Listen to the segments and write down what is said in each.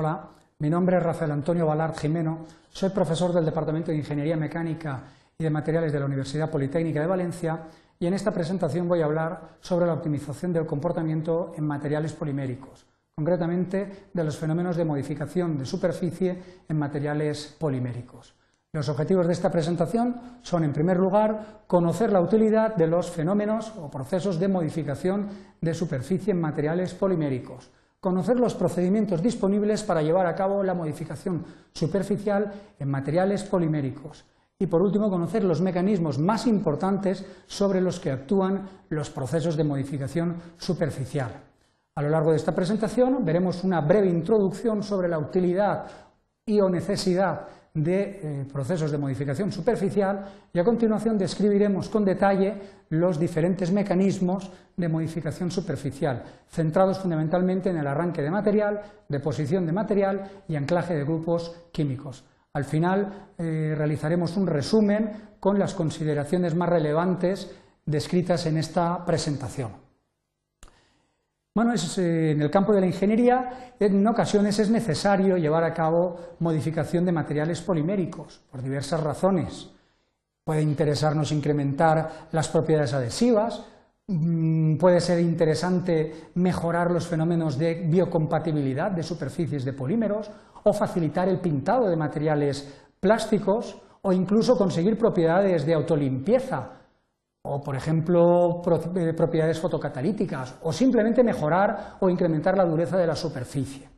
Hola, mi nombre es Rafael Antonio Balart Jimeno, soy profesor del Departamento de Ingeniería Mecánica y de Materiales de la Universidad Politécnica de Valencia y en esta presentación voy a hablar sobre la optimización del comportamiento en materiales poliméricos, concretamente de los fenómenos de modificación de superficie en materiales poliméricos. Los objetivos de esta presentación son, en primer lugar, conocer la utilidad de los fenómenos o procesos de modificación de superficie en materiales poliméricos, conocer los procedimientos disponibles para llevar a cabo la modificación superficial en materiales poliméricos y, por último, conocer los mecanismos más importantes sobre los que actúan los procesos de modificación superficial. A lo largo de esta presentación veremos una breve introducción sobre la utilidad y o necesidad de eh, procesos de modificación superficial y a continuación describiremos con detalle los diferentes mecanismos de modificación superficial, centrados fundamentalmente en el arranque de material, deposición de material y anclaje de grupos químicos. Al final eh, realizaremos un resumen con las consideraciones más relevantes descritas en esta presentación. Bueno, eh, en el campo de la ingeniería en ocasiones es necesario llevar a cabo modificación de materiales poliméricos por diversas razones. Puede interesarnos incrementar las propiedades adhesivas, mm, puede ser interesante mejorar los fenómenos de biocompatibilidad de superficies de polímeros o facilitar el pintado de materiales plásticos o incluso conseguir propiedades de autolimpieza o por ejemplo eh, propiedades fotocatalíticas, o simplemente mejorar o incrementar la dureza de la superficie.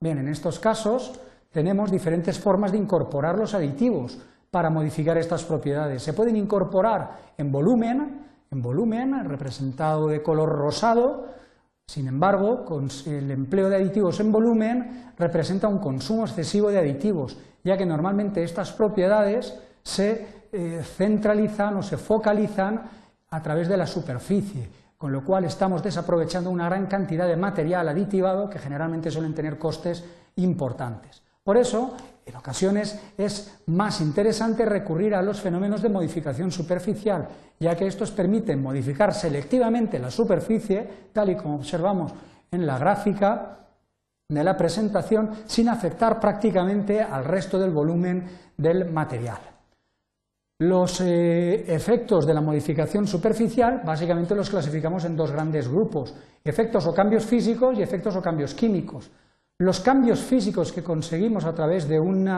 Bien, en estos casos tenemos diferentes formas de incorporar los aditivos para modificar estas propiedades. Se pueden incorporar en volumen, en volumen representado de color rosado, sin embargo, el empleo de aditivos en volumen representa un consumo excesivo de aditivos, ya que normalmente estas propiedades se eh, centralizan o se focalizan a través de la superficie, con lo cual estamos desaprovechando una gran cantidad de material aditivado que generalmente suelen tener costes importantes. Por eso, en ocasiones es más interesante recurrir a los fenómenos de modificación superficial, ya que estos permiten modificar selectivamente la superficie, tal y como observamos en la gráfica de la presentación, sin afectar prácticamente al resto del volumen del material. Los eh, efectos de la modificación superficial básicamente los clasificamos en dos grandes grupos, efectos o cambios físicos y efectos o cambios químicos. Los cambios físicos que conseguimos a través de un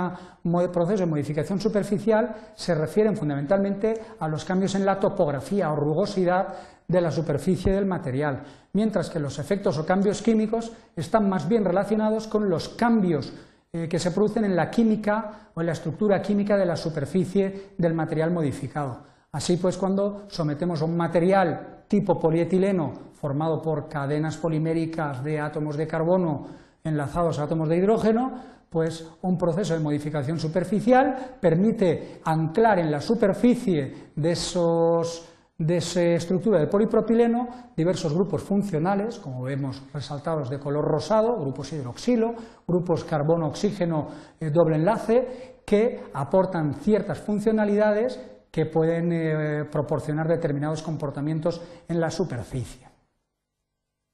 proceso de modificación superficial se refieren fundamentalmente a los cambios en la topografía o rugosidad de la superficie del material, mientras que los efectos o cambios químicos están más bien relacionados con los cambios eh, que se producen en la química o en la estructura química de la superficie del material modificado. Así pues, cuando sometemos a un material tipo polietileno formado por cadenas poliméricas de átomos de carbono enlazados a átomos de hidrógeno, pues un proceso de modificación superficial permite anclar en la superficie de esos de esa estructura de polipropileno diversos grupos funcionales, como vemos resaltados de color rosado, grupos hidroxilo, grupos carbono-oxígeno eh, doble enlace, que aportan ciertas funcionalidades que pueden eh, proporcionar determinados comportamientos en la superficie.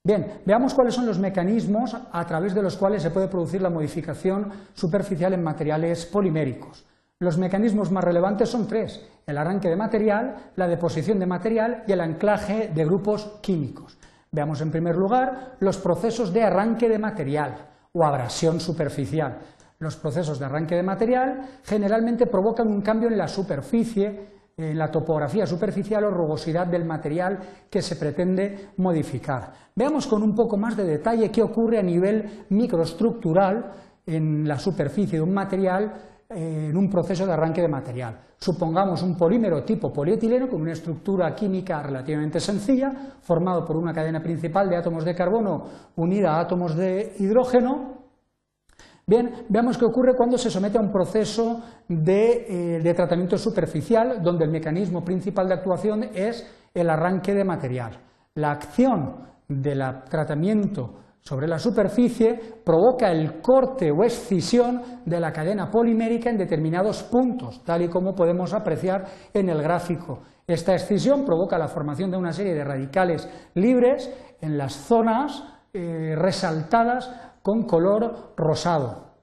Bien, veamos cuáles son los mecanismos a través de los cuales se puede producir la modificación superficial en materiales poliméricos. Los mecanismos más relevantes son tres, el arranque de material, la deposición de material y el anclaje de grupos químicos. Veamos en primer lugar los procesos de arranque de material o abrasión superficial. Los procesos de arranque de material generalmente provocan un cambio en la superficie, en la topografía superficial o rugosidad del material que se pretende modificar. Veamos con un poco más de detalle qué ocurre a nivel microestructural en la superficie de un material en un proceso de arranque de material. Supongamos un polímero tipo polietileno con una estructura química relativamente sencilla, formado por una cadena principal de átomos de carbono unida a átomos de hidrógeno. Bien, veamos qué ocurre cuando se somete a un proceso de, eh, tratamiento superficial, donde el mecanismo principal de actuación es el arranque de material. La acción del tratamiento sobre la superficie provoca el corte o escisión de la cadena polimérica en determinados puntos, tal y como podemos apreciar en el gráfico. Esta escisión provoca la formación de una serie de radicales libres en las zonas eh, resaltadas con color rosado.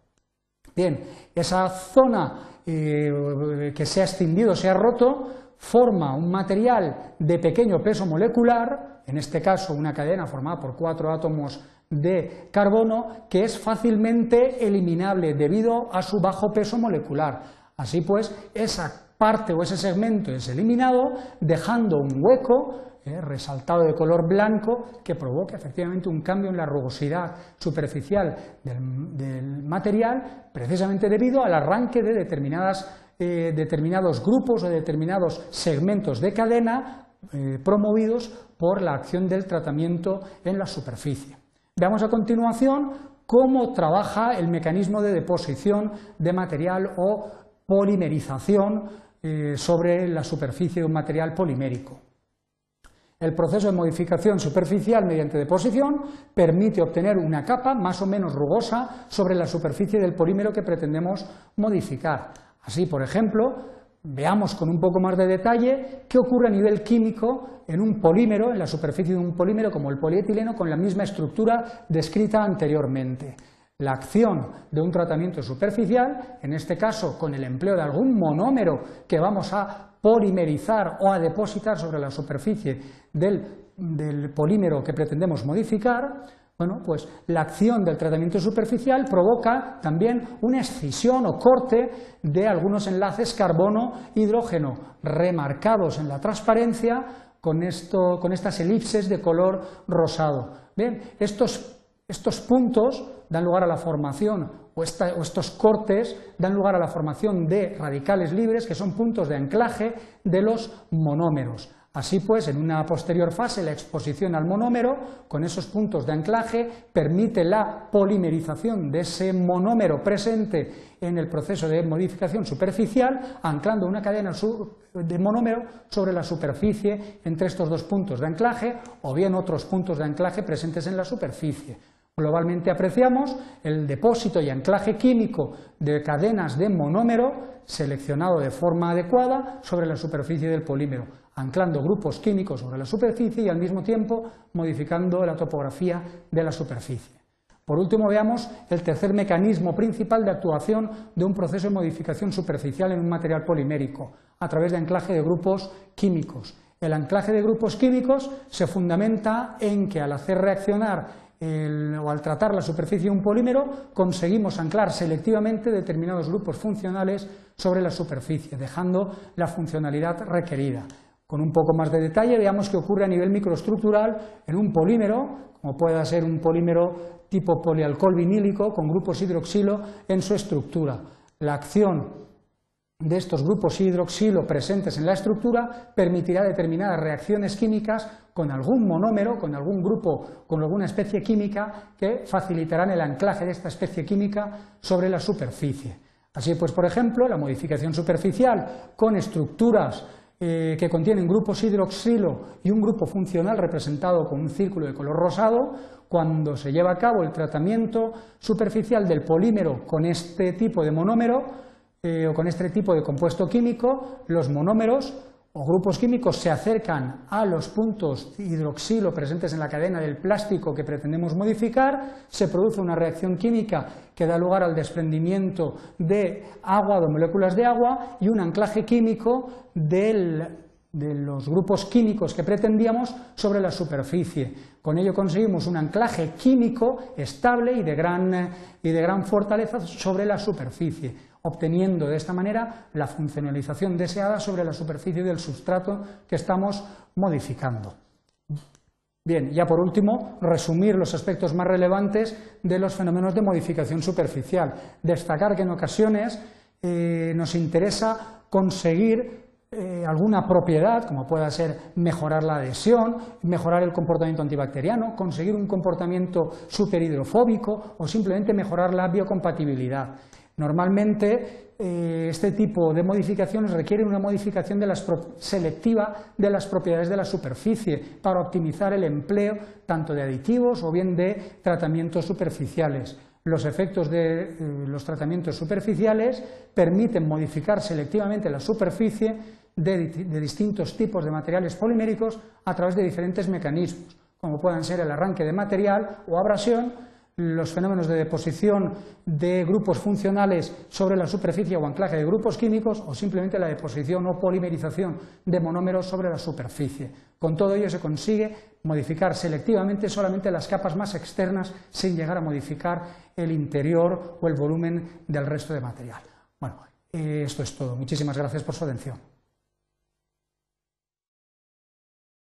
Bien, esa zona eh, que se ha extinguido, se ha roto, forma un material de pequeño peso molecular, en este caso una cadena formada por cuatro átomos de carbono, que es fácilmente eliminable debido a su bajo peso molecular. Así pues, esa parte o ese segmento es eliminado, dejando un hueco eh, resaltado de color blanco que provoca efectivamente un cambio en la rugosidad superficial del material, precisamente debido al arranque de determinadas eh, determinados grupos o determinados segmentos de cadena eh, promovidos por la acción del tratamiento en la superficie. Veamos a continuación cómo trabaja el mecanismo de deposición de material o polimerización eh, sobre la superficie de un material polimérico. El proceso de modificación superficial mediante deposición permite obtener una capa más o menos rugosa sobre la superficie del polímero que pretendemos modificar. Así, por ejemplo, veamos con un poco más de detalle qué ocurre a nivel químico en un polímero, en la superficie de un polímero como el polietileno, con la misma estructura descrita anteriormente. La acción de un tratamiento superficial, en este caso con el empleo de algún monómero que vamos a polimerizar o a depositar sobre la superficie del, polímero que pretendemos modificar, bueno, pues la acción del tratamiento superficial provoca también una escisión o corte de algunos enlaces carbono-hidrógeno remarcados en la transparencia con, esto, con estas elipses de color rosado. Bien, estos, estos puntos dan lugar a la formación, o, o, estos cortes dan lugar a la formación de radicales libres, que son puntos de anclaje de los monómeros. Así pues, en una posterior fase, la exposición al monómero, con esos puntos de anclaje, permite la polimerización de ese monómero presente en el proceso de modificación superficial, anclando una cadena de monómero sobre la superficie entre estos dos puntos de anclaje o bien otros puntos de anclaje presentes en la superficie. Globalmente apreciamos el depósito y anclaje químico de cadenas de monómero seleccionado de forma adecuada sobre la superficie del polímero, anclando grupos químicos sobre la superficie y al mismo tiempo modificando la topografía de la superficie. Por último, veamos el tercer mecanismo principal de actuación de un proceso de modificación superficial en un material polimérico, a través de anclaje de grupos químicos. El anclaje de grupos químicos se fundamenta en que al hacer reaccionar o al tratar la superficie de un polímero conseguimos anclar selectivamente determinados grupos funcionales sobre la superficie, dejando la funcionalidad requerida. Con un poco más de detalle veamos qué ocurre a nivel microestructural en un polímero, como pueda ser un polímero tipo polialcohol vinílico con grupos hidroxilo en su estructura. La acción de estos grupos hidroxilo presentes en la estructura permitirá determinadas reacciones químicas con algún monómero, con algún grupo, con alguna especie química que facilitarán el anclaje de esta especie química sobre la superficie. Así pues, por ejemplo, la modificación superficial con estructuras eh, que contienen grupos hidroxilo y un grupo funcional representado con un círculo de color rosado, cuando se lleva a cabo el tratamiento superficial del polímero con este tipo de monómero, eh, o con este tipo de compuesto químico, los monómeros o grupos químicos se acercan a los puntos hidroxilo presentes en la cadena del plástico que pretendemos modificar, se produce una reacción química que da lugar al desprendimiento de agua, de moléculas de agua y un anclaje químico de los grupos químicos que pretendíamos sobre la superficie. Con ello conseguimos un anclaje químico estable y de gran, y de gran fortaleza sobre la superficie obteniendo de esta manera la funcionalización deseada sobre la superficie del sustrato que estamos modificando. Bien, ya por último, resumir los aspectos más relevantes de los fenómenos de modificación superficial. Destacar que en ocasiones eh, nos interesa conseguir eh, alguna propiedad, como pueda ser mejorar la adhesión, mejorar el comportamiento antibacteriano, conseguir un comportamiento superhidrofóbico o simplemente mejorar la biocompatibilidad. Normalmente eh, este tipo de modificaciones requieren una modificación selectiva de las propiedades de la superficie para optimizar el empleo tanto de aditivos o bien de tratamientos superficiales. Los efectos de eh, los tratamientos superficiales permiten modificar selectivamente la superficie de, de distintos tipos de materiales poliméricos a través de diferentes mecanismos, como puedan ser el arranque de material o abrasión, los fenómenos de deposición de grupos funcionales sobre la superficie o anclaje de grupos químicos o simplemente la deposición o polimerización de monómeros sobre la superficie. Con todo ello se consigue modificar selectivamente solamente las capas más externas sin llegar a modificar el interior o el volumen del resto de material. Bueno, esto es todo. Muchísimas gracias por su atención.